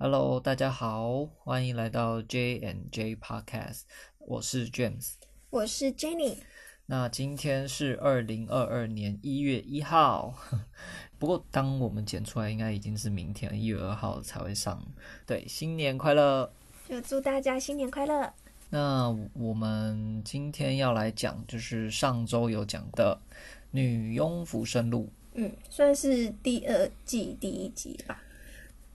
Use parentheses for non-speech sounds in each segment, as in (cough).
Hello，大家好，欢迎来到 J and J Podcast，我是 James，我是 Jenny。那今天是二零二二年一月一号，(laughs) 不过当我们剪出来，应该已经是明天一月二号才会上。对，新年快乐！就祝大家新年快乐。那我们今天要来讲，就是上周有讲的《女佣浮生录》，嗯，算是第二季第一集吧。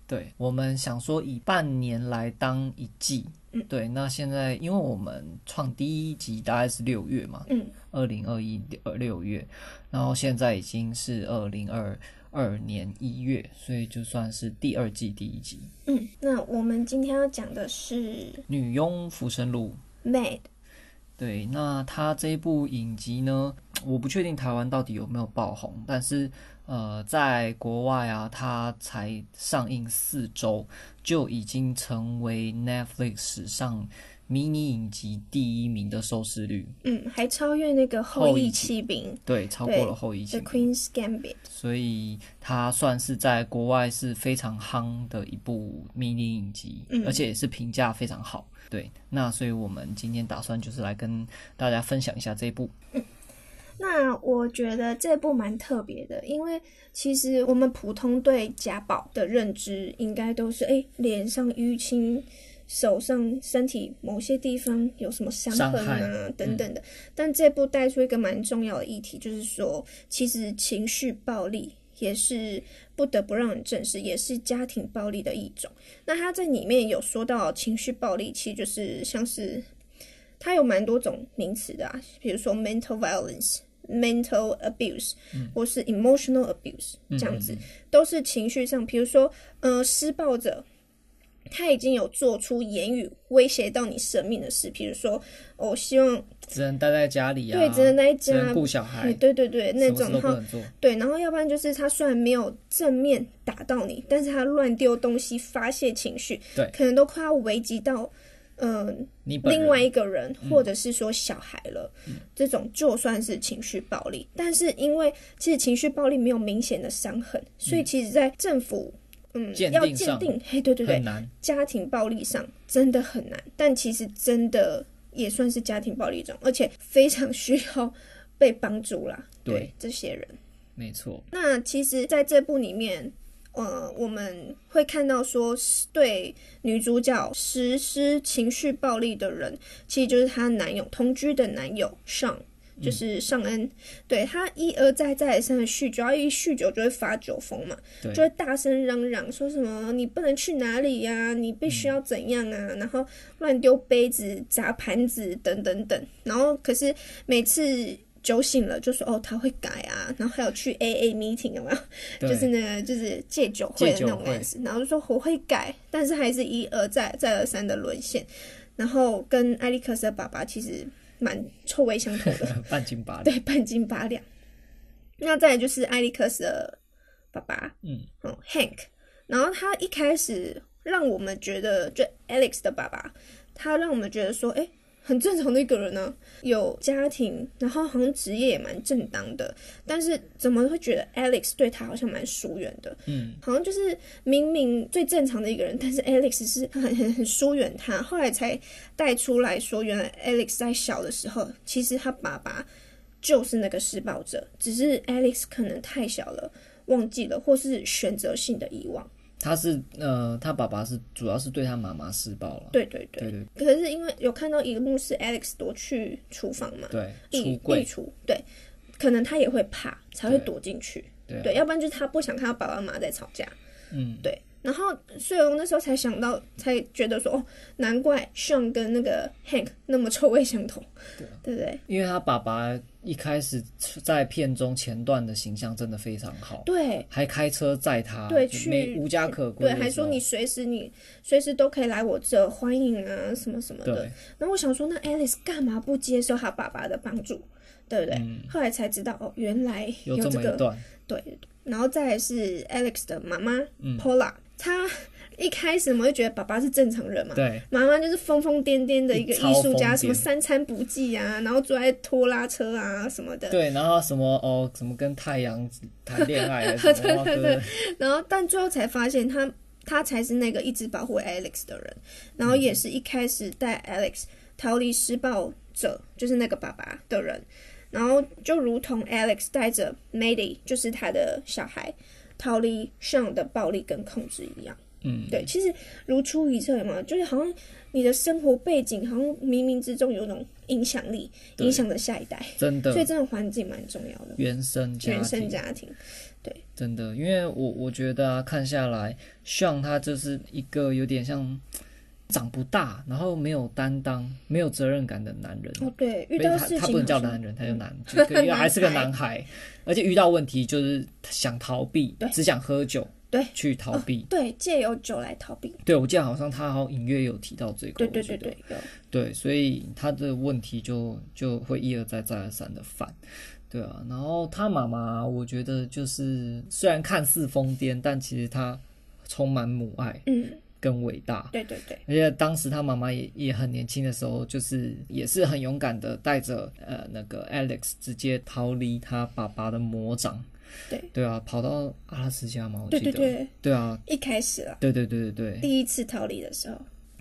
对，我们想说以半年来当一季，嗯，对。那现在因为我们创第一集大概是六月嘛，嗯，二零二一二六月，然后现在已经是二零二二年一月，所以就算是第二季第一集。嗯，那我们今天要讲的是《女佣浮生录》Maid。对，那他这部影集呢，我不确定台湾到底有没有爆红，但是。呃，在国外啊，它才上映四周，就已经成为 Netflix 史上迷你影集第一名的收视率。嗯，还超越那个后翼弃兵。对，超过了后翼弃兵。The Queen's Gambit。所以它算是在国外是非常夯的一部迷你影集，嗯，而且也是评价非常好。对，那所以我们今天打算就是来跟大家分享一下这一部。嗯那我觉得这部蛮特别的，因为其实我们普通对家暴的认知，应该都是哎，脸上淤青，手上、身体某些地方有什么伤痕啊等等的。但这部带出一个蛮重要的议题，就是说，其实情绪暴力也是不得不让人正视，也是家庭暴力的一种。那他在里面有说到情绪暴力，其实就是像是。它有蛮多种名词的啊，比如说 mental violence、mental abuse，嗯，或是 emotional abuse，这样子，嗯嗯嗯，都是情绪上。比如说，呃，施暴者他已经有做出言语威胁到你生命的事，比如说，我、哦、希望只能待在家里啊，对，只能待在家顾小孩，对对对对，那种然后对，然后要不然就是他虽然没有正面打到你，但是他乱丢东西发泄情绪，对，可能都快要危及到。嗯、呃，另外一个人，或者是说小孩了，嗯、这种就算是情绪暴力。但是因为其实情绪暴力没有明显的伤痕，嗯、所以其实，在政府嗯要鉴定，嘿，对对对，家庭暴力上真的很难。但其实真的也算是家庭暴力一种，而且非常需要被帮助啦。对，对这些人，没错。那其实在这部里面。呃，我们会看到说，对女主角实施情绪暴力的人，其实就是她男友同居的男友尚，就是尚恩。嗯、对他一而再再而三的酗酒，一酗酒就会发酒疯嘛，就会大声嚷嚷说什么“你不能去哪里呀、啊，你必须要怎样啊”，嗯、然后乱丢杯子、砸盘子等等等。然后可是每次。酒醒了就说哦，他会改啊，然后还有去 AA meeting 有没有？就是那个就是戒酒会的那种意思。然后就说我会改，但是还是一而再再而三的沦陷。然后跟艾利克斯的爸爸其实蛮臭味相投的，(laughs) 半斤八两。对，半斤八两。那再来就是艾利克斯的爸爸，嗯，哦，Hank。然后他一开始让我们觉得，就 Alex 的爸爸，他让我们觉得说，哎。很正常的一个人呢、啊，有家庭，然后好像职业也蛮正当的，但是怎么会觉得 Alex 对他好像蛮疏远的？嗯，好像就是明明最正常的一个人，但是 Alex 是很很很疏远他。后来才带出来说，原来 Alex 在小的时候，其实他爸爸就是那个施暴者，只是 Alex 可能太小了，忘记了，或是选择性的遗忘。他是呃，他爸爸是主要是对他妈妈施暴了。对对对，对。可是因为有看到一幕是 Alex 躲去厨房嘛，对，衣橱，对，可能他也会怕，才会躲进去。对，对，要不然就是他不想看到爸爸妈妈在吵架。嗯，对。然后，所以我那时候才想到，才觉得说，哦，难怪 Sean 跟那个 Hank 那么臭味相同，对，对不对？因为他爸爸一开始在片中前段的形象真的非常好，对，还开车载他，对，去无家可归，对，还说你随时你随时都可以来我这欢迎啊，什么什么的。对然后我想说，那 Alice 干嘛不接受他爸爸的帮助，对不对？嗯、后来才知道，哦，原来有这么一段，对。然后再来是 Alex 的妈妈 Paula。嗯他一开始我们会觉得爸爸是正常人嘛，对，妈妈就是疯疯癫癫的一个艺术家，什么三餐不继啊，然后坐在拖拉车啊什么的，对，然后什么哦，什么跟太阳谈恋爱，(laughs) 对对对。对，然后但最后才发现他他才是那个一直保护 Alex 的人，然后也是一开始带 Alex 逃离施暴者，就是那个爸爸的人，然后就如同 Alex 带着 Maddie，就是他的小孩，逃离 Sean 的暴力跟控制一样。嗯，对，其实如出一辙嘛，就是好像你的生活背景好像冥冥之中有种影响力，影响着下一代。真的，所以这种环境蛮重要的。原生家庭，原生家庭，对，真的，因为我我觉得啊，看下来，Sean 他就是一个有点像长不大，然后没有担当、没有责任感的男人。哦，对，遇到事情他，他不能叫男人，他就男，(laughs) 就因为还是个男孩，而且遇到问题就是想逃避，只想喝酒。对，去逃避，哦、对，借由酒来逃避。对，我记得好像他好像隐约有提到这个。对对对对，有。对，所以他的问题就就会一而再再而三的犯。对啊，然后他妈妈，我觉得就是虽然看似疯癫，但其实他充满母爱，嗯，跟伟大。对对对。而且当时他妈妈也也很年轻的时候，就是也是很勇敢的带着呃那个 Alex 直接逃离他爸爸的魔掌。对对啊，跑到阿拉斯加嘛，我记得。对对对。对啊，一开始啊。对对对对对。第一次逃离的时候。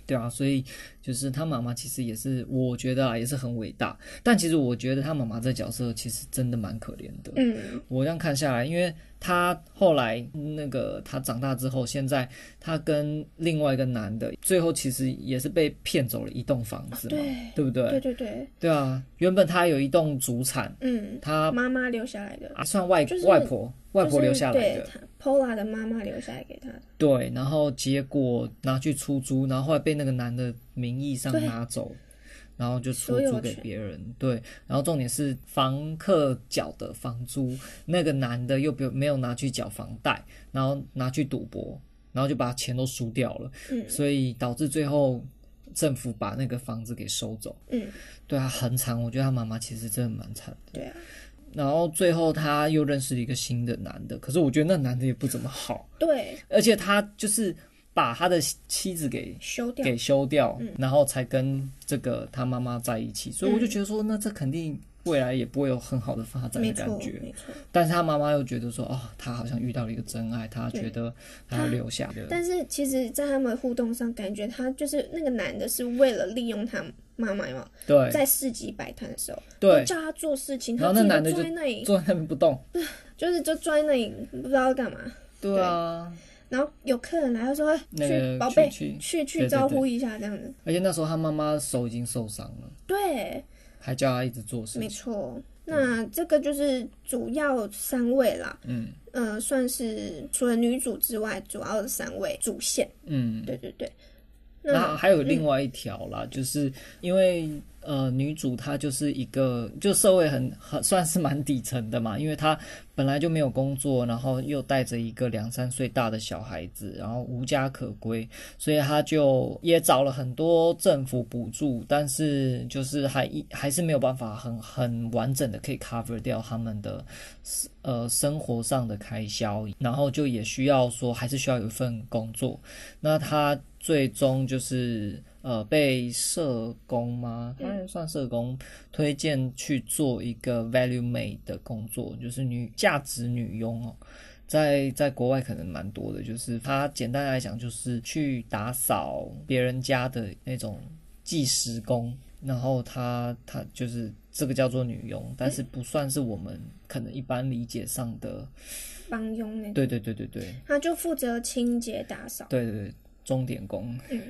对啊，所以就是他妈妈其实也是，我觉得啊也是很伟大。但其实我觉得他妈妈这角色其实真的蛮可怜的。嗯。我这样看下来，因为他后来那个他长大之后，现在他跟另外一个男的，最后其实也是被骗走了一栋房子嘛，对，对不对？对对对。对啊，原本他有一栋祖产，嗯，他妈妈留下来的，啊，算外外婆。外婆留下来的，就是、Paula 的妈妈留下来给他的。对，然后结果拿去出租，然后后来被那个男的名义上拿走，然后就出租给别人。对，然后重点是房客缴的房租，那个男的又没有拿去缴房贷，然后拿去赌博，然后就把钱都输掉了。嗯，所以导致最后政府把那个房子给收走。嗯，对啊，很惨。我觉得他妈妈其实真的蛮惨的。对啊。然后最后他又认识了一个新的男的，可是我觉得那男的也不怎么好。对，而且他就是把他的妻子给休掉，给休掉，嗯、然后才跟这个他妈妈在一起。所以我就觉得说，那这肯定未来也不会有很好的发展的感觉。但是他妈妈又觉得说，哦，他好像遇到了一个真爱，他觉得他要留下的。但是其实，在他们互动上，感觉他就是那个男的是为了利用他。妈妈嘛，对，在市集摆摊的时候，对，叫他做事情，然后那男的坐在那里，坐在那边不动，(laughs) 就是就坐在那里不知道干嘛。对啊，然后有客人来，他说：“去，宝贝，去去招呼一下，这样子。”而且那时候他妈妈手已经受伤了，对，还叫他一直做事。没错，那这个就是主要三位啦，嗯，呃，算是除了女主之外，主要的三位主线。嗯，对对对。那还有另外一条啦，嗯、就是因为呃，女主她就是一个就社会很很算是蛮底层的嘛，因为她本来就没有工作，然后又带着一个两三岁大的小孩子，然后无家可归，所以她就也找了很多政府补助，但是就是还一还是没有办法很很完整的可以 cover 掉他们的呃生活上的开销，然后就也需要说还是需要有一份工作，那她。最终就是呃被社工吗？他也算社工推荐去做一个 value maid 的工作，就是女价值女佣哦，在在国外可能蛮多的，就是他简单来讲就是去打扫别人家的那种计时工，然后他他就是这个叫做女佣，但是不算是我们可能一般理解上的帮佣那种。对对对对对，他就负责清洁打扫。对对对。钟点工，嗯，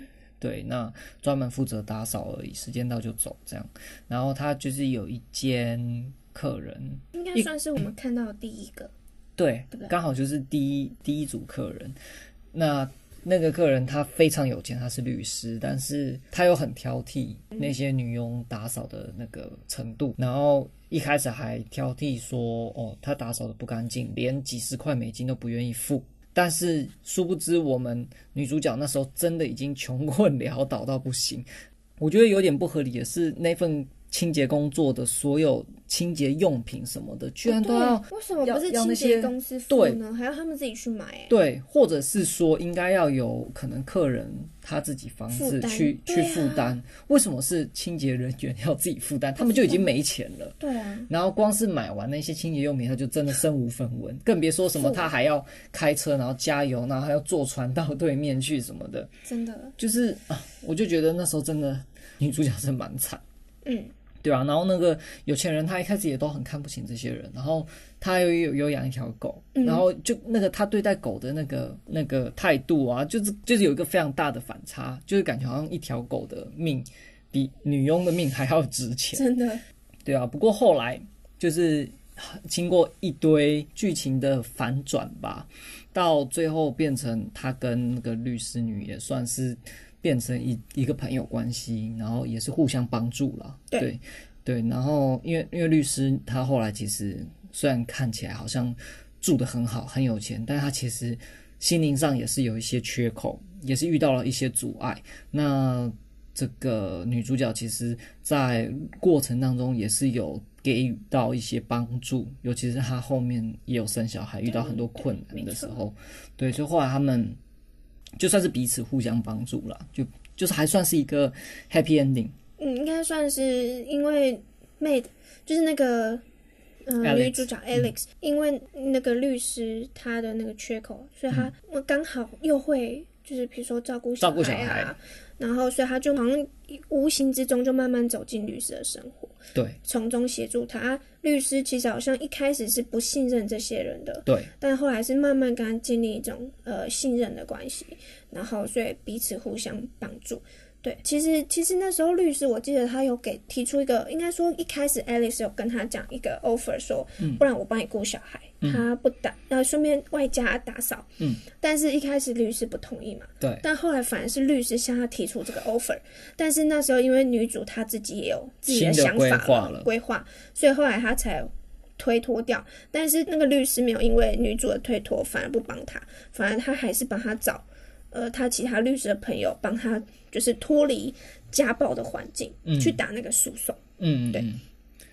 对，那专门负责打扫而已，时间到就走这样。然后他就是有一间客人，应该算是我们看到的第一个，对，刚好就是第一第一组客人。那那个客人他非常有钱，他是律师，但是他又很挑剔那些女佣打扫的那个程度，然后一开始还挑剔说，哦，他打扫的不干净，连几十块美金都不愿意付。但是殊不知，我们女主角那时候真的已经穷困 (laughs) 潦倒到不行。我觉得有点不合理的是，那份清洁工作的所有清洁用品什么的，居然都要为什么不是清洁公司付呢？还要他们自己去买？对，或者是说应该要有可能客人他自己房子去去负担？为什么是清洁人员要自己负担？他们就已经没钱了。对啊。然后光是买完那些清洁用品，他就真的身无分文，更别说什么他还要开车，然后加油，然后还要坐船到对面去什么的。真的。就是啊，我就觉得那时候真的女主角是蛮惨。嗯。对啊，然后那个有钱人他一开始也都很看不起这些人，然后他又有有养一条狗，嗯、然后就那个他对待狗的那个那个态度啊，就是就是有一个非常大的反差，就是感觉好像一条狗的命比女佣的命还要值钱。真的。对啊，不过后来就是经过一堆剧情的反转吧，到最后变成他跟那个律师女也算是。变成一一个朋友关系，然后也是互相帮助了。对对，然后因为因为律师他后来其实虽然看起来好像住得很好很有钱，但他其实心灵上也是有一些缺口，也是遇到了一些阻碍。那这个女主角其实，在过程当中也是有给予到一些帮助，尤其是她后面也有生小孩，遇到很多困难的时候，对，所以后来他们。就算是彼此互相帮助了，就就是还算是一个 happy ending。嗯，应该算是因为 Mate 就是那个嗯、呃、女主角 Alex，、嗯、因为那个律师他的那个缺口，所以他刚好又会就是比如说照顾小孩啊，照顾小孩，然后所以他就好像无形之中就慢慢走进律师的生活。对，从中协助他。律师其实好像一开始是不信任这些人的，对，但后来是慢慢跟他建立一种呃信任的关系，然后所以彼此互相帮助。对，其实其实那时候律师，我记得他有给提出一个，应该说一开始 Alice 有跟他讲一个 offer，说，嗯、不然我帮你雇小孩，嗯、他不打，然后顺便外加打扫，嗯，但是一开始律师不同意嘛，对，但后来反而是律师向他提出这个 offer，但是那时候因为女主她自己也有自己的想法了，规划，所以后来他才推脱掉，但是那个律师没有因为女主的推脱反而不帮他，反而他还是帮他找。呃，他其他律师的朋友帮他，就是脱离家暴的环境，嗯、去打那个诉讼。嗯，对，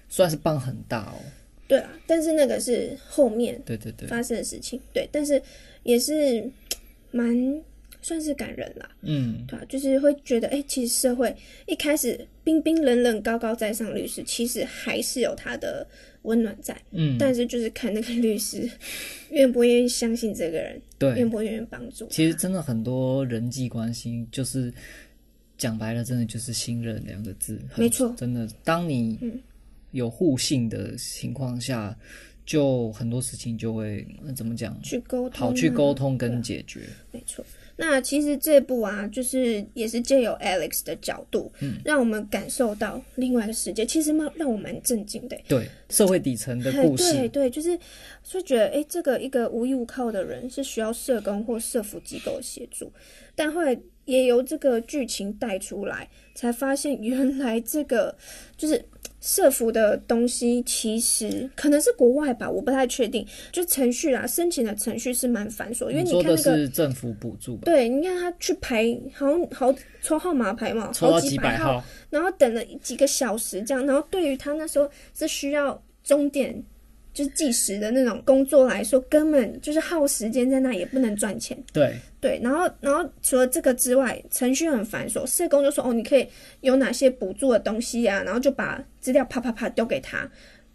算是帮很大哦。对啊，但是那个是后面对对对发生的事情。对，对，对，但是也是蛮算是感人啦。嗯，对啊，就是会觉得，哎、欸，其实社会一开始冰冰冷冷、高高在上律师，其实还是有他的。温暖在，嗯，但是就是看那个律师 (laughs) 愿不愿意相信这个人，对，愿不愿意帮助。其实真的很多人际关系，就是讲白了，真的就是信任两个字。没错，真的，当你有互信的情况下，嗯、就很多事情就会怎么讲？去沟通，好去沟通跟解决。没错。那其实这部啊，就是也是借由 Alex 的角度，嗯，让我们感受到另外一个世界。其实蛮让我蛮震惊的。对，社会底层的故事。对对，就是就觉得，哎，这个一个无依无靠的人是需要社工或社服机构的协助，但后来也由这个剧情带出来，才发现原来这个就是。社服的东西其实可能是国外吧，我不太确定。就程序啊，申请的程序是蛮繁琐，因为你看那个是政府补助吧？对，你看他去排，好像好抽号码牌嘛，好几百号，然后等了几个小时这样。然后对于他那时候是需要终点。就是计时的那种工作来说，根本就是耗时间在那，也不能赚钱。对对，然后然后除了这个之外，程序很繁琐。社工就说：“哦，你可以有哪些补助的东西呀、啊？”然后就把资料啪啪啪丢给他。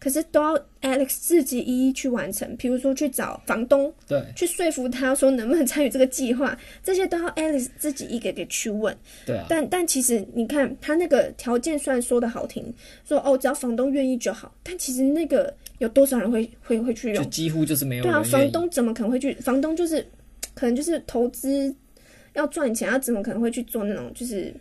可是都要 Alex 自己一一去完成，比如说去找房东，对，去说服他说能不能参与这个计划，(laughs) 这些都要 Alex 自己一个个去问。对啊。但但其实你看他那个条件虽然说的好听，说哦只要房东愿意就好，但其实那个有多少人会会会去用？就几乎就是没有。对啊，房东怎么可能会去？房东就是可能就是投资要赚钱，他怎么可能会去做那种就是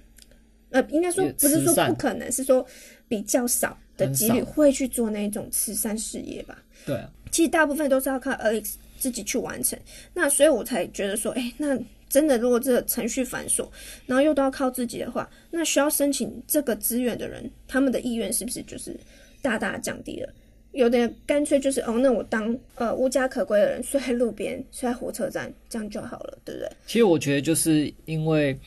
呃，应该说不是说不可能，是说比较少。的几率会去做那种慈善事业吧？对啊，其实大部分都是要靠 Alex 自己去完成。那所以我才觉得说，哎、欸，那真的如果这个程序繁琐，然后又都要靠自己的话，那需要申请这个资源的人，他们的意愿是不是就是大大降低了？有的人干脆就是哦，那我当呃无家可归的人，睡在路边，睡在火车站，这样就好了，对不对？其实我觉得就是因为。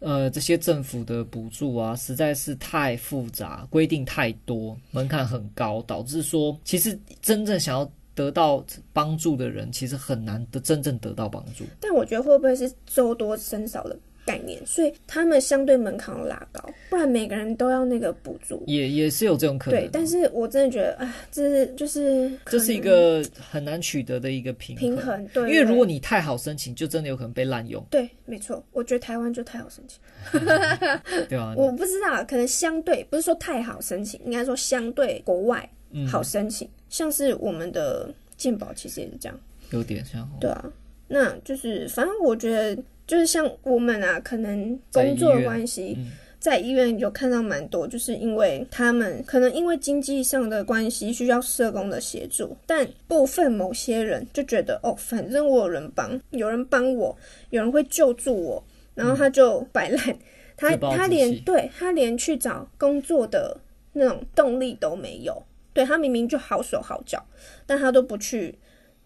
呃，这些政府的补助啊，实在是太复杂，规定太多，门槛很高，导致说，其实真正想要得到帮助的人，其实很难得真正得到帮助。但我觉得会不会是周多生少的概念，所以他们相对门槛要拉高，不然每个人都要那个补助，也也是有这种可能。对，但是我真的觉得，啊，这是就是这是一个很难取得的一个平衡。平衡，对，因为如果你太好申请，就真的有可能被滥用。对，没错，我觉得台湾就太好申请。(laughs) 对啊，我不知道，可能相对不是说太好申请，应该说相对国外好申请，嗯、像是我们的健保其实也是这样，有点像。对啊，那就是反正我觉得。就是像我们啊，可能工作关系，在医院有看到蛮多，就是因为他们可能因为经济上的关系需要社工的协助，但部分某些人就觉得哦，反正我有人帮，有人帮我，有人会救助我，然后他就摆烂，他他连对他连去找工作的那种动力都没有，对他明明就好手好脚，但他都不去，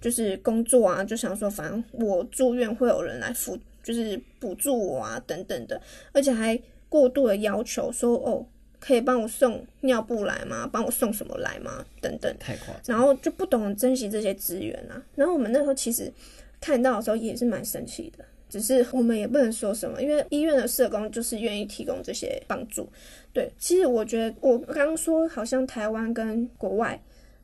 就是工作啊，就想说反正我住院会有人来付。就是补助我啊，等等的，而且还过度的要求说哦，可以帮我送尿布来吗？帮我送什么来吗？等等，太夸张。然后就不懂得珍惜这些资源啊。然后我们那时候其实看到的时候也是蛮生气的，只是我们也不能说什么，因为医院的社工就是愿意提供这些帮助。对，其实我觉得我刚刚说好像台湾跟国外。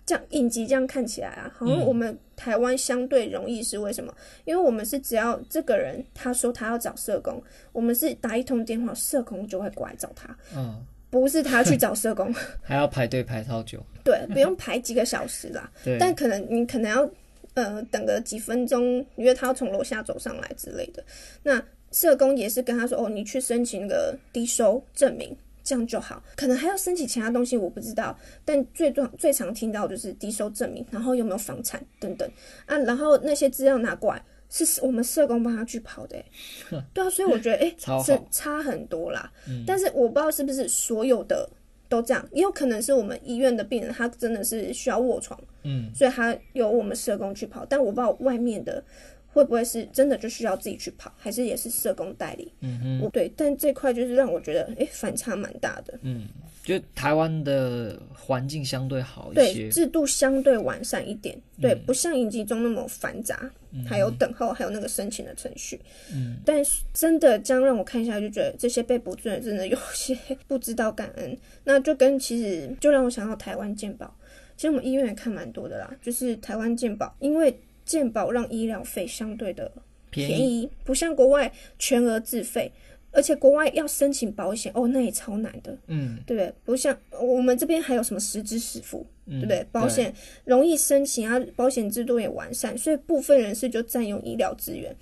这样影集这样看起来啊，好像我们台湾相对容易是为什么？嗯、因为我们是只要这个人他说他要找社工，我们是打一通电话，社工就会过来找他。嗯，不是他去找社工，(laughs) 还要排队排超久。对，不用排几个小时啦。(laughs) 对。但可能你可能要呃等个几分钟，因为他要从楼下走上来之类的。那社工也是跟他说哦，你去申请个低收证明。这样就好，可能还要申请其他东西，我不知道。但最重最常听到就是低收证明，然后有没有房产等等啊，然后那些资料拿过来是我们社工帮他去跑的，(laughs) 对啊，所以我觉得哎，是、欸、差很多啦。嗯、但是我不知道是不是所有的都这样，也有可能是我们医院的病人他真的是需要卧床，嗯，所以他由我们社工去跑，但我不知道外面的。会不会是真的就需要自己去跑，还是也是社工代理？嗯哼，对，但这块就是让我觉得，哎，反差蛮大的。嗯，就台湾的环境相对好一些，对，制度相对完善一点，对，嗯、不像影集中那么繁杂，嗯、还有等候，还有那个申请的程序。嗯，但是真的这样让我看下来，就觉得这些被补助的人真的有些 (laughs) 不知道感恩。那就跟其实就让我想到台湾健保，其实我们医院也看蛮多的啦，就是台湾健保，因为。健保让医疗费相对的便宜，便宜不像国外全额自费，而且国外要申请保险哦，那也超难的，嗯，对不对？不像我们这边还有什么实支实付，嗯、对不对？保险容易申请啊，保险制度也完善，所以部分人士就占用医疗资源。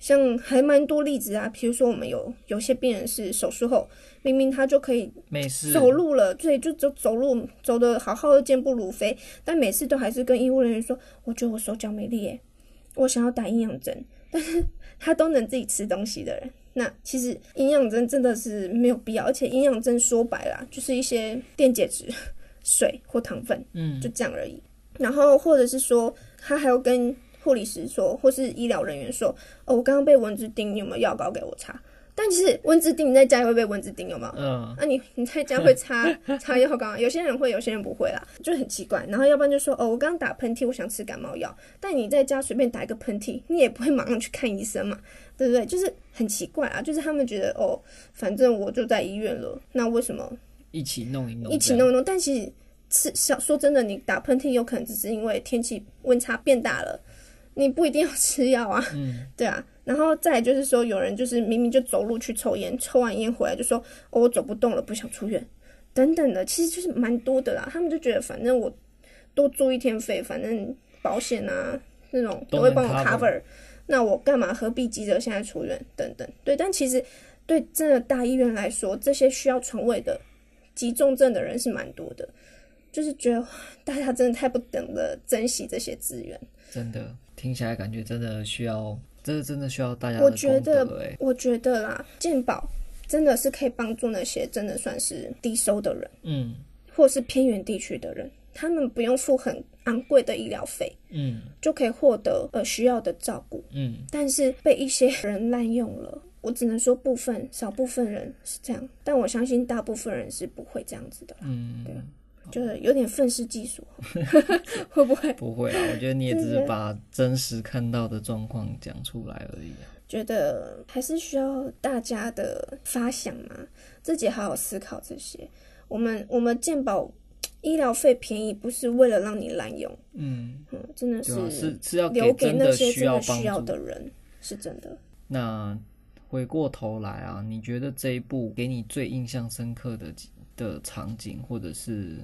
像还蛮多例子啊，比如说我们有有些病人是手术后，明明他就可以走路了，对，就走走路走的好好的，健步如飞，但每次都还是跟医务人员说，我觉得我手脚没力耶，我想要打营养针，(laughs) 但是他都能自己吃东西的人，那其实营养针真的是没有必要，而且营养针说白了就是一些电解质、(laughs) 水或糖分，嗯，就这样而已。然后或者是说他还要跟。护理师说，或是医疗人员说：“哦，我刚刚被蚊子叮，你有没有药膏给我擦？”但其实蚊子叮，你在家也会被蚊子叮，有没有？嗯。那、啊、你你在家会擦擦药膏？有些人会，有些人不会啦，就很奇怪。然后要不然就说：“哦，我刚刚打喷嚏，我想吃感冒药。”但你在家随便打一个喷嚏，你也不会马上去看医生嘛，对不对？就是很奇怪啊，就是他们觉得哦，反正我就在医院了，那为什么一起弄一弄，一起弄一弄？但其实是小说真的，你打喷嚏有可能只是因为天气温差变大了。你不一定要吃药啊，嗯，(laughs) 对啊，然后再就是说，有人就是明明就走路去抽烟，抽完烟回来就说，哦，我走不动了，不想出院，等等的，其实就是蛮多的啦。他们就觉得反正我多住一天费，反正保险啊那种都会帮我 cover，那我干嘛何必急着现在出院？等等，对，但其实对真的大医院来说，这些需要床位的急重症的人是蛮多的，就是觉得大家真的太不懂得珍惜这些资源，真的。听起来感觉真的需要，这个真的需要大家。我觉得，我觉得啦，健保真的是可以帮助那些真的算是低收的人，嗯，或是偏远地区的人，他们不用付很昂贵的医疗费，嗯，就可以获得呃需要的照顾，嗯，但是被一些人滥用了，我只能说部分少部分人是这样，但我相信大部分人是不会这样子的。嗯，对，就是有点愤世嫉俗，(laughs) (laughs) 会不会？不会啊，我觉得你也只是把真实看到的状况讲出来而已。觉得还是需要大家的发想嘛，自己好好思考这些。我们我们健保 (tsk) 医疗费便宜，不是为了让你滥用，嗯嗯，真的是是是要留给那些真的需要的人，是真的。那。回过头来啊，你觉得这一部给你最印象深刻的的场景或者是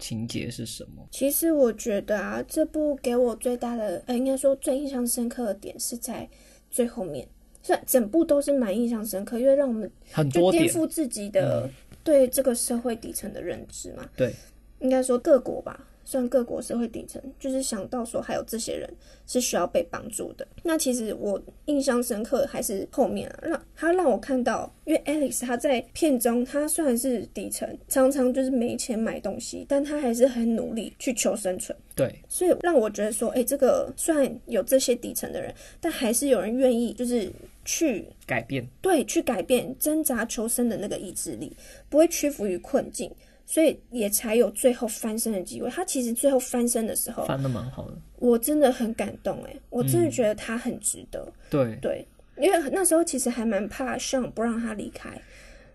情节是什么？其实我觉得啊，这部给我最大的，呃，应该说最印象深刻的点是在最后面，虽然整部都是蛮印象深刻，因为让我们就颠覆自己的对这个社会底层的认知嘛。对，应该说各国吧。虽然各国社会底层，就是想到说还有这些人是需要被帮助的。那其实我印象深刻还是后面啊，让他让我看到，因为 Alex 他在片中，他虽然是底层，常常就是没钱买东西，但他还是很努力去求生存。对，所以让我觉得说，哎、欸，这个虽然有这些底层的人，但还是有人愿意就是去改变，对，去改变挣扎求生的那个意志力，不会屈服于困境。所以也才有最后翻身的机会。他其实最后翻身的时候翻的蛮好的，我真的很感动哎，我真的觉得他很值得。嗯、对对，因为那时候其实还蛮怕上不让他离开，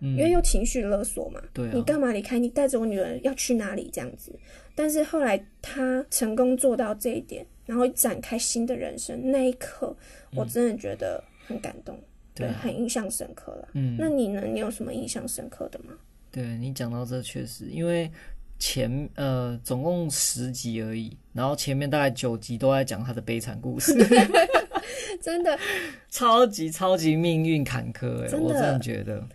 嗯、因为又情绪勒索嘛。对、啊，你干嘛离开？你带着我女儿要去哪里？这样子。但是后来他成功做到这一点，然后展开新的人生，那一刻我真的觉得很感动，嗯、对，很印象深刻了。嗯，那你呢？你有什么印象深刻的吗？对，你讲到这确实，因为前呃总共十集而已，然后前面大概九集都在讲他的悲惨故事，(laughs) 真的超级超级命运坎坷哎，我真的觉得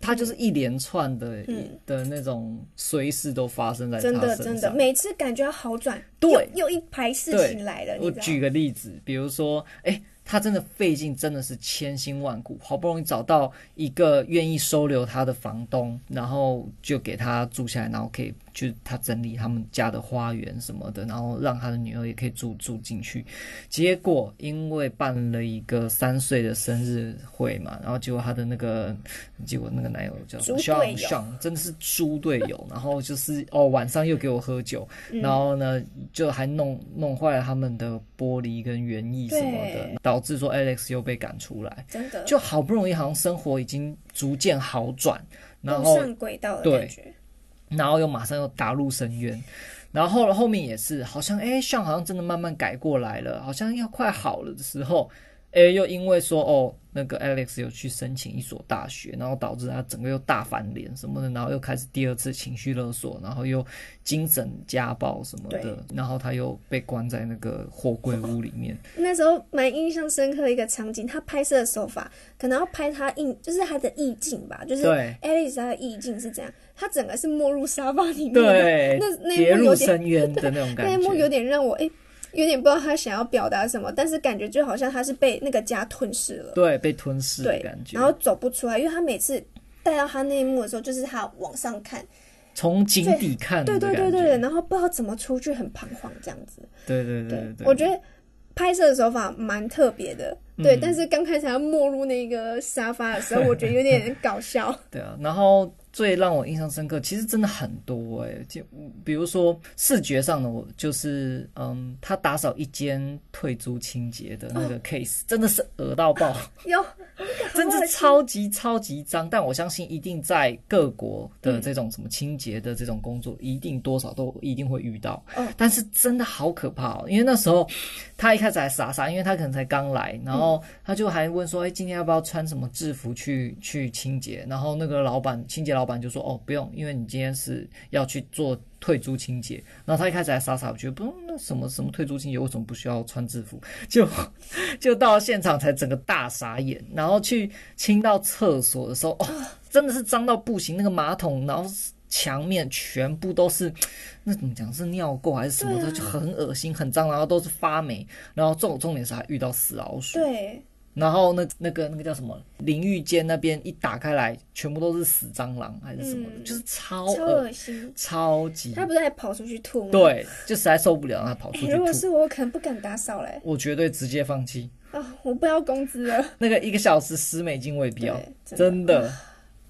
他就是一连串的、嗯、的那种随事都发生在他身上，真的真的，每次感觉好转，对，又，又一排事情来了。我举个例子，比如说，哎。他真的费尽，真的是千辛万苦，好不容易找到一个愿意收留他的房东，然后就给他住下来，然后可以就他整理他们家的花园什么的，然后让他的女儿也可以住住进去。结果因为办了一个三岁的生日会嘛，然后结果他的那个结果那个男友叫什么？猪队友，真的是猪队友。然后就是哦，晚上又给我喝酒，然后呢就还弄弄坏了他们的玻璃跟园艺什么的。导致说 Alex 又被赶出来，真的？就好不容易好像生活已经逐渐好转，然后上轨道的感觉，然后又马上又打入深渊，然后后面也是好像哎，像好像真的慢慢改过来了，好像要快好了的时候，哎，又因为说哦。那个 Alex 有去申请一所大学，然后导致他整个又大翻脸什么的，然后又开始第二次情绪勒索，然后又精神家暴什么的，然后他又被关在那个货柜屋里面。(laughs) 那时候蛮印象深刻的一个场景，他拍摄的手法可能要拍他意，就是他的意境吧，就是 Alex 他的意境是这样，他整个是没入沙发里面的，对，那那一幕有点深渊的 (laughs) 那种感觉，那一幕有点让我哎。有点不知道他想要表达什么，但是感觉就好像他是被那个家吞噬了，对，被吞噬的感觉，然后走不出来，因为他每次带到他那一幕的时候，就是他往上看，从井底看，对对对对对，然后不知道怎么出去，很彷徨这样子，对对对对，对，我觉得拍摄的手法蛮特别的，对，嗯、但是刚开始他没入那个沙发的时候，我觉得有点搞笑，对啊，然后。最让我印象深刻，其实真的很多哎、欸，就比如说视觉上的，我就是嗯，他打扫一间退租清洁的那个 case，、哦、真的是恶到爆，(laughs) 有，真的是超级超级脏。但我相信一定在各国的这种什么清洁的这种工作，嗯、一定多少都一定会遇到。哦、但是真的好可怕哦，因为那时候他一开始还傻傻，因为他可能才刚来，然后他就还问说，哎、欸，今天要不要穿什么制服去去清洁？然后那个老板清洁老。老板就说：“哦，不用，因为你今天是要去做退租清洁。”然后他一开始还傻傻，我觉得不用，那什么什么退租清洁，为什么不需要穿制服？就就到现场才整个大傻眼。然后去清到厕所的时候，(laughs) 哦，真的是脏到不行。那个马桶，然后墙面全部都是，那怎么讲是尿垢还是什么的，就很恶心，很脏，然后都是发霉。然后重重点是还遇到死老鼠。对。然后那那个那个叫什么淋浴间那边一打开来，全部都是死蟑螂还是什么的，嗯、就是超恶心，超级。他不是还跑出去吐吗？对，就实在受不了，他跑出去吐。如果是我，可能不敢打扫嘞。我绝对直接放弃。啊，我不要工资了。那个一个小时十美金我也不要，真的。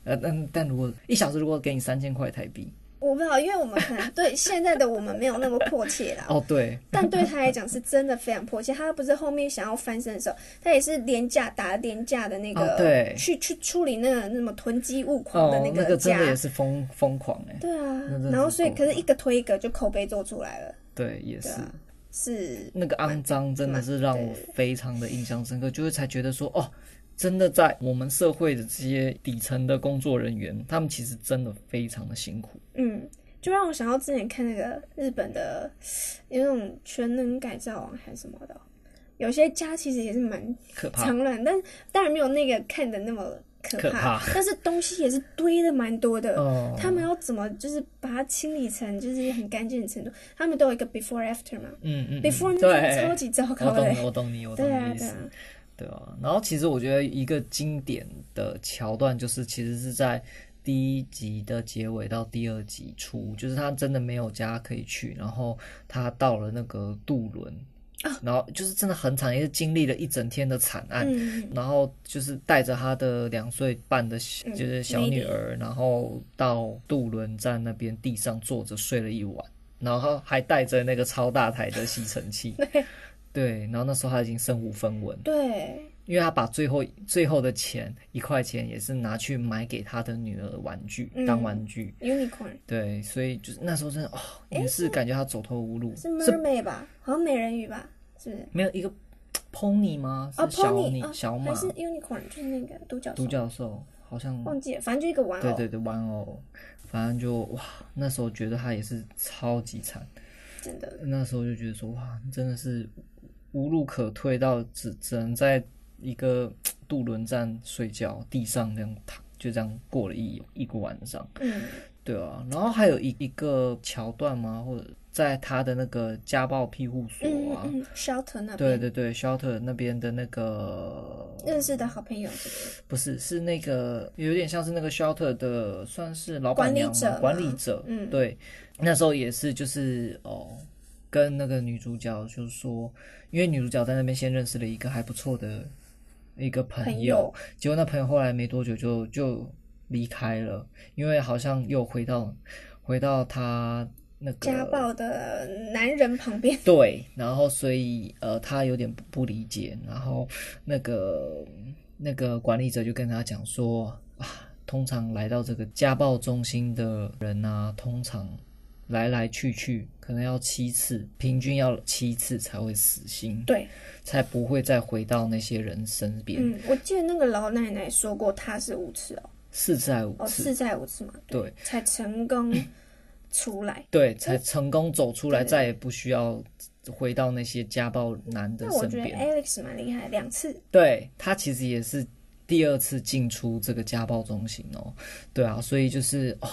呃，但但如果一小时如果给你三千块台币。我不知道，因为我们可能 (laughs) 对现在的我们没有那么迫切啦。哦，对。(laughs) 但对他来讲是真的非常迫切。他不是后面想要翻身的时候，他也是廉价打廉价的那个，哦、对，去去处理那个那么囤积物狂的那个、哦、那个真的也是疯疯狂哎。对啊。然后所以，可是一个推一个，就口碑做出来了。对，也是。啊、是。那个肮脏真的是让我非常的印象深刻，就是才觉得说哦。真的在我们社会的这些底层的工作人员，他们其实真的非常的辛苦。嗯，就让我想到之前看那个日本的有那种全能改造啊，还是什么的，有些家其实也是蛮可怕，脏乱，但当然没有那个看的那么可怕。可怕 (laughs) 但是东西也是堆的蛮多的。哦。他们要怎么就是把它清理成就是很干净的程度？他们都有一个 before after 嘛。嗯嗯。before 那个超级糟糕的。我懂你，我懂你，我懂你。对啊，对啊。对啊，然后其实我觉得一个经典的桥段就是，其实是在第一集的结尾到第二集初，就是他真的没有家可以去，然后他到了那个渡轮，然后就是真的很惨，也是经历了一整天的惨案，然后就是带着他的两岁半的就是小女儿，然后到渡轮站那边地上坐着睡了一晚，然后还带着那个超大台的吸尘器。(laughs) 对，然后那时候他已经身无分文。对，因为他把最后最后的钱一块钱也是拿去买给他的女儿玩具、嗯、当玩具。Unicorn。对，所以就是那时候真的哦，也是感觉他走投无路。是 Mermaid 吧？好像美人鱼吧？是不是？没有一个 Pony 吗？是小、oh, Pony 小马？还是 Unicorn？就是那个独角兽。独角兽好像忘记了，反正就一个玩偶。对对对，玩偶。反正就哇，那时候觉得他也是超级惨。真的。那时候就觉得说哇，真的是。无路可退，到只只能在一个 (tsk) 渡轮站睡觉，地上这样躺，就这样过了一一个晚上。嗯，对啊。然后还有一一个桥段吗？或者在他的那个家暴庇护所啊，嗯嗯，shelter 那边。对对对，shelter 那边的那个认识的好朋友是不是？不是，是那个有点像是那个 shelter 的，算是老板娘？管理者。管理者。嗯，对。那时候也是，就是哦。跟那个女主角就是说，因为女主角在那边先认识了一个还不错的一个朋友，朋友，结果那朋友后来没多久就就离开了，因为好像又回到回到他那个家暴的男人旁边。对，然后所以呃，他有点不理解，然后那个那个管理者就跟他讲说啊，通常来到这个家暴中心的人啊，通常。来来去去可能要七次，平均要七次才会死心，对，才不会再回到那些人身边。嗯，我记得那个老奶奶说过，她是五次哦，四次还是五次？哦，四次还是五次嘛？对，对，才成功 (laughs) 出来，对，才成功走出来，再也不需要回到那些家暴男的身边。我觉得 Alex 蛮厉害，两次，对，他其实也是第二次进出这个家暴中心哦，对啊，所以就是哦，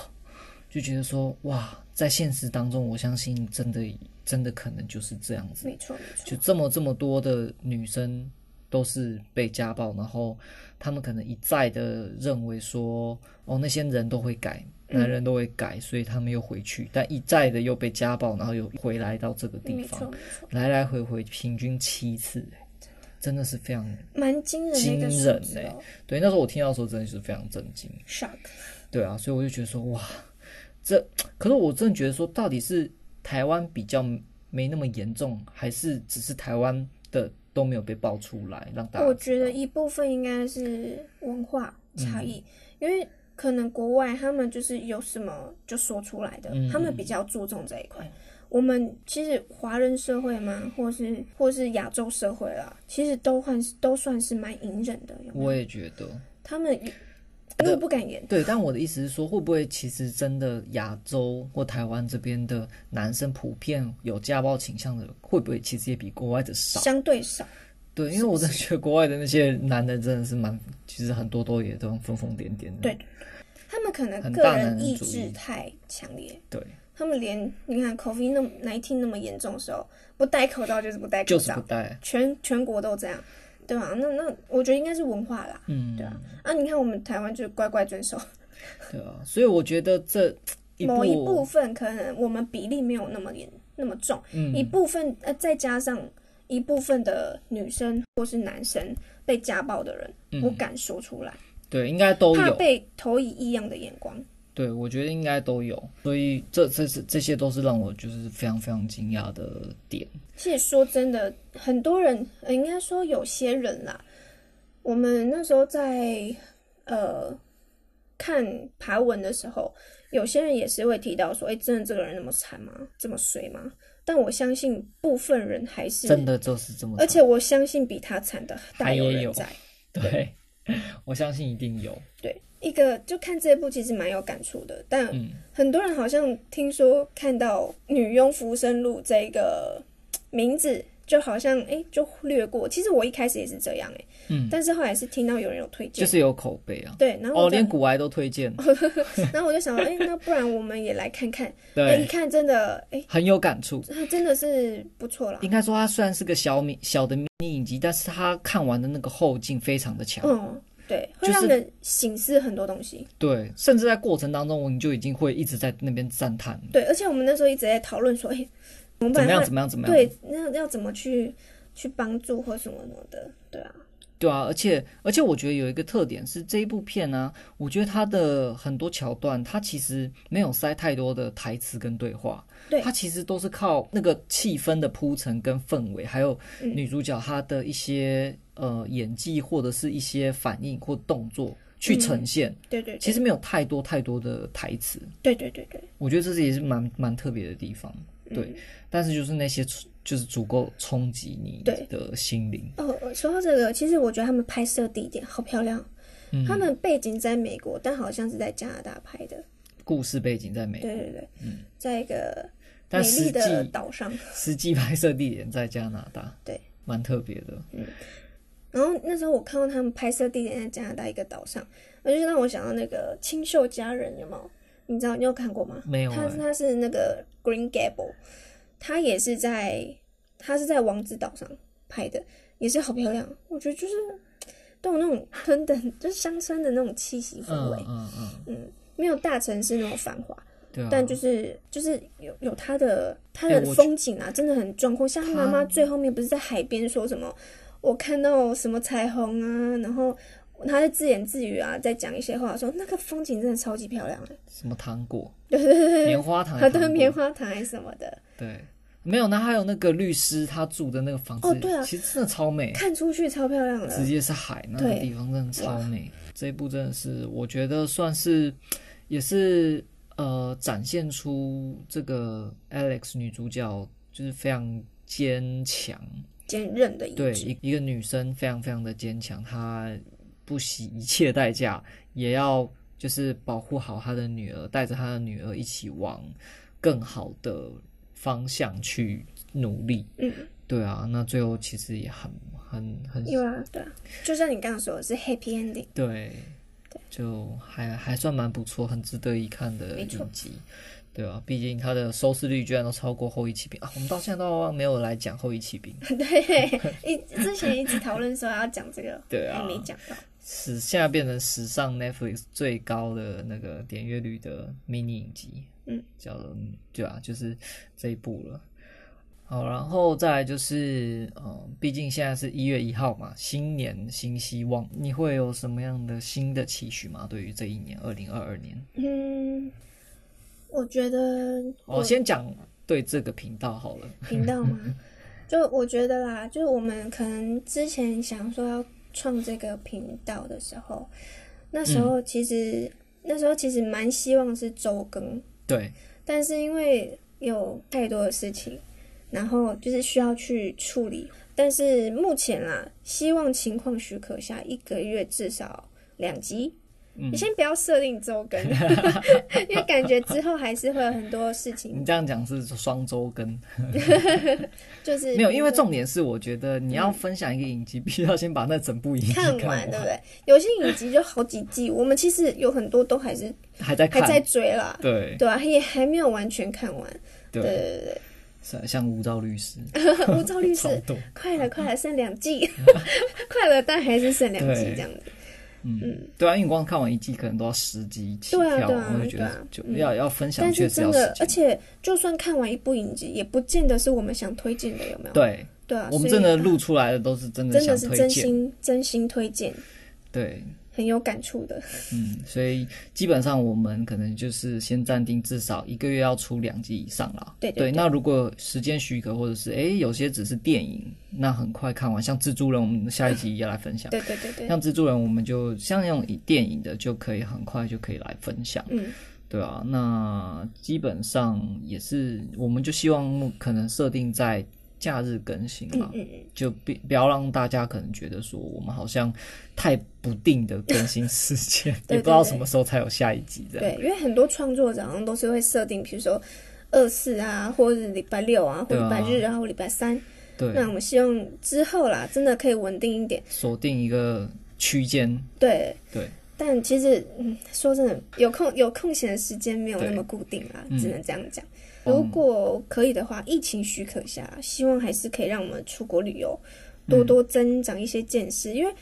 就觉得说哇。在现实当中，我相信真的真的可能就是这样子。没错，没错。就这么这么多的女生都是被家暴，然后他们可能一再的认为说，哦，那些人都会改，男人都会改，嗯、所以他们又回去，但一再的又被家暴，然后又回来到这个地方。来来回回平均七次，真的是非常蛮惊人惊人哎。对，那时候我听到的时候，真的是非常震惊，shock。对啊，所以我就觉得说，哇。这 (tsk) 可是我真的觉得说，到底是台湾比较没那么严重，还是只是台湾的都没有被爆出来让大家？我觉得一部分应该是文化差异，嗯、因为可能国外他们就是有什么就说出来的，嗯、他们比较注重这一块。我们其实华人社会嘛，或是或是亚洲社会啦，其实都算是都算是蛮隐忍的。有有？我也觉得他们。我不敢言。对，但我的意思是说，会不会其实真的亚洲或台湾这边的男生普遍有家暴倾向的，会不会其实也比国外的少？相对少。对，因为我真的觉得国外的那些男的真的是蛮，其实很多都也都疯疯癫癫的。对，他们可能个人意志太强烈。对，他们连你看 COVID 那么19那么严重的时候，不戴口罩就是不戴口罩，就是不戴，全全国都这样。对啊，那那我觉得应该是文化啦。嗯，对啊。啊，你看我们台湾就乖乖遵守。(laughs) 对啊，所以我觉得这一某一部分可能我们比例没有那么严那么重，嗯，一部分呃再加上一部分的女生或是男生被家暴的人我敢说出来，嗯、对，应该都有怕被投以异样的眼光。对，我觉得应该都有，所以这这是这些都是让我就是非常非常惊讶的点。其实说真的，很多人应该说有些人啦，我们那时候在呃看爬文的时候，有些人也是会提到说：“哎，真的这个人那么惨吗？这么衰吗？”但我相信部分人还是真的就是这么，而且我相信比他惨的大有人在。对 (laughs) 我相信一定有。对。一个就看这部其实蛮有感触的，但很多人好像听说看到《女佣浮生录》这个名字，就好像哎、欸、就略过。其实我一开始也是这样哎、欸，嗯，但是后来是听到有人有推荐，就是有口碑啊。对，然后哦，连古癌都推荐，(laughs) 然后我就想说，哎、欸，那不然我们也来看看。对，欸、一看真的哎、欸、很有感触，它真的是不错了。应该说它虽然是个小米小的迷你影集，但是它看完的那个后劲非常的强。嗯。对，会让人省思很多东西。就是、对，甚至在过程当中，我们就已经会一直在那边赞叹。对，而且我们那时候一直在讨论说，哎，我们怎么样？怎么样？怎么样？对，那要怎么去去帮助或什么什么的？对啊，对啊，而且而且我觉得有一个特点是这一部片呢、啊，我觉得它的很多桥段，它其实没有塞太多的台词跟对话。对，它其实都是靠那个气氛的铺陈跟氛围，还有女主角她的一些。呃，演技或者是一些反应或动作去呈现，嗯、对，对对，其实没有太多太多的台词，对对对对，我觉得这是也是蛮蛮特别的地方，对、嗯。但是就是那些就是足够冲击你的心灵。哦，说到这个，其实我觉得他们拍摄地点好漂亮，嗯、他们背景在美国，但好像是在加拿大拍的，故事背景在美国，对对对，嗯，在一个美丽的岛上，(laughs) 实际拍摄地点在加拿大，对，蛮特别的，嗯。然后那时候我看到他们拍摄地点在加拿大一个岛上，我就让我想到那个《清秀佳人》，有没有？你知道你有看过吗？没有、欸。他他是那个 Green Gable，他也是在他是在王子岛上拍的，也是好漂亮。我觉得就是都有那种村的，(laughs) 就是乡村的那种气息氛围。嗯嗯嗯，嗯，没有大城市那种繁华。对、啊。但就是就是有有他的他的风景啊，真的很壮阔。像他妈妈最后面不是在海边说什么？我看到什么彩虹啊，然后他在自言自语啊，在讲一些话，说那个风景真的超级漂亮。什么糖果？对对对，棉花糖，(laughs) 很多棉花糖还是什么的。对，没有，那还有那个律师他住的那个房子，哦对啊，其实真的超美，看出去超漂亮的，直接是海，那个地方真的超美。这一部真的是我觉得算是也是呃展现出这个 Alex 女主角就是非常坚强。坚韧的一。对，一一个女生非常非常的坚强，她不惜一切代价也要就是保护好她的女儿，带着她的女儿一起往更好的方向去努力。嗯，对啊，那最后其实也很很很有啊，对啊，就像你刚刚说的是 happy ending，对，对，就还还算蛮不错，很值得一看的影集。对啊，毕竟它的收视率居然都超过《后翼弃兵》啊！我们到现在都没有来讲《后翼弃兵》。对，一之前一直讨论说要讲这个，对啊，还没讲到。史现在变成史上 Netflix 最高的那个点阅率的迷你影集，嗯，叫对啊，就是这一步了。好，然后再来就是，嗯，毕竟现在是一月一号嘛，新年新希望，你会有什么样的新的期许吗？对于这一年，二零二二年，嗯。我觉得我，我先讲对这个频道好了。频道吗？(laughs) 就我觉得啦，就是我们可能之前想说要创这个频道的时候，那时候其实、嗯、那时候其实蛮希望是周更，对。但是因为有太多的事情，然后就是需要去处理。但是目前啦，希望情况许可下，一个月至少两集。你先不要设定周更，(laughs) 因为感觉之后还是会有很多事情。你这样讲是双周更，(laughs) 就是没有，因为重点是我觉得你要分享一个影集，必须要先把那整部影集看完，对不对？有些影集就好几季，我们其实有很多都还是 (laughs) 还在还在追啦，对。对啊，也还没有完全看完。对。对对对，像无照律师，无照律师快了快了，剩两季，快了，但还是剩两季这样子。嗯，对啊，因为光看完一季可能都要十集起跳，我就觉得就要、嗯、要分享，但是真的，而且就算看完一部影集，也不见得是我们想推荐的，有没有？对对啊，我们真的录出来的都是真的想推荐，真的是真心真心推荐，对。很有感触的，嗯，所以基本上我们可能就是先暂定至少一个月要出两集以上啦。对对，对，对，那如果时间许可，或者是哎有些只是电影，那很快看完，像蜘蛛人，我们下一集也来分享。对对对对，像蜘蛛人，我们就像用以电影的就可以很快就可以来分享。嗯，对啊，那基本上也是，我们就希望可能设定在。假日更新嘛，嗯嗯嗯，就不不要让大家可能觉得说我们好像太不定的更新时间，(laughs) 也不知道什么时候才有下一集这样。对，因为很多创作者好像都是会设定，比如说二四啊，或者是礼拜六啊，或礼拜日啊，或礼拜三。对。那我们希望之后啦，真的可以稳定一点，锁定一个区间。对对。但其实，嗯，说真的，有空有空闲的时间没有那么固定啦，只能这样讲。如果可以的话，疫情许可下，希望还是可以让我们出国旅游，多多增长一些见识。嗯、因为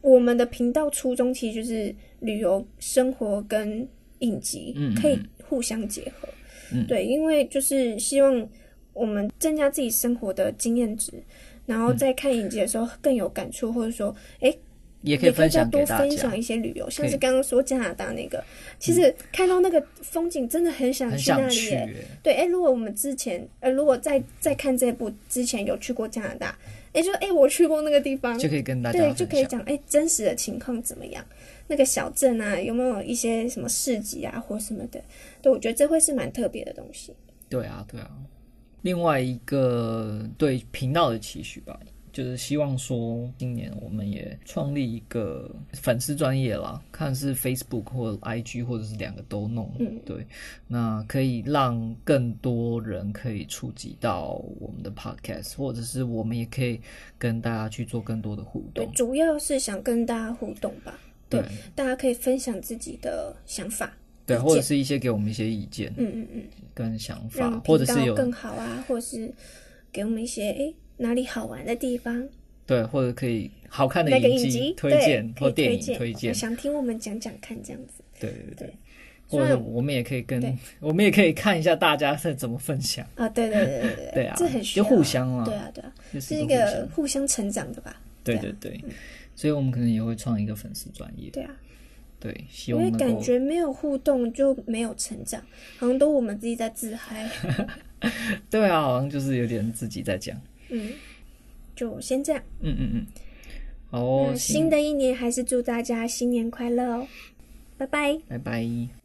我们的频道初衷其实就是旅游、生活跟影集可以互相结合。嗯、对，因为就是希望我们增加自己生活的经验值，然后在看影集的时候更有感触，或者说，哎。也可以分享多分享一些旅游，像是刚刚说加拿大那个，其实看到那个风景真的很想去那里耶。对，哎，如果我们之前，呃，如果在在看这部之前有去过加拿大，哎，就哎，我去过那个地方，就可以跟大家对，就可以讲哎，真实的情况怎么样？那个小镇啊，有没有一些什么市集啊，或什么的？对，我觉得这会是蛮特别的东西。对啊，对啊。另外一个对频道的期许吧。就是希望说，今年我们也创立一个粉丝专业啦，看是 Facebook 或 IG，或者是两个都弄。嗯，对，那可以让更多人可以触及到我们的 Podcast，或者是我们也可以跟大家去做更多的互动。对，主要是想跟大家互动吧。对，对大家可以分享自己的想法，对，或者是一些给我们一些意见。嗯嗯嗯，跟想法，或者是有更好啊，或者是给我们一些诶哪里好玩的地方？对，或者可以好看的影集推荐或电影推荐，想听我们讲讲看这样子。对对对，或者我们也可以跟 (laughs) 我们也可以看一下大家是怎么分享啊！对对对对对，(laughs) 啊，这很需要互相啊！对啊对啊，是一个互相成长的吧？对对对，所以我们可能也会创一个粉丝专业。对啊，对，因为感觉没有互动就没有成长，好像都我们自己在自嗨。(laughs) 对啊，好像就是有点自己在讲。嗯，就先这样。嗯嗯嗯，好哦。新的一年还是祝大家新年快乐哦，拜拜，拜拜。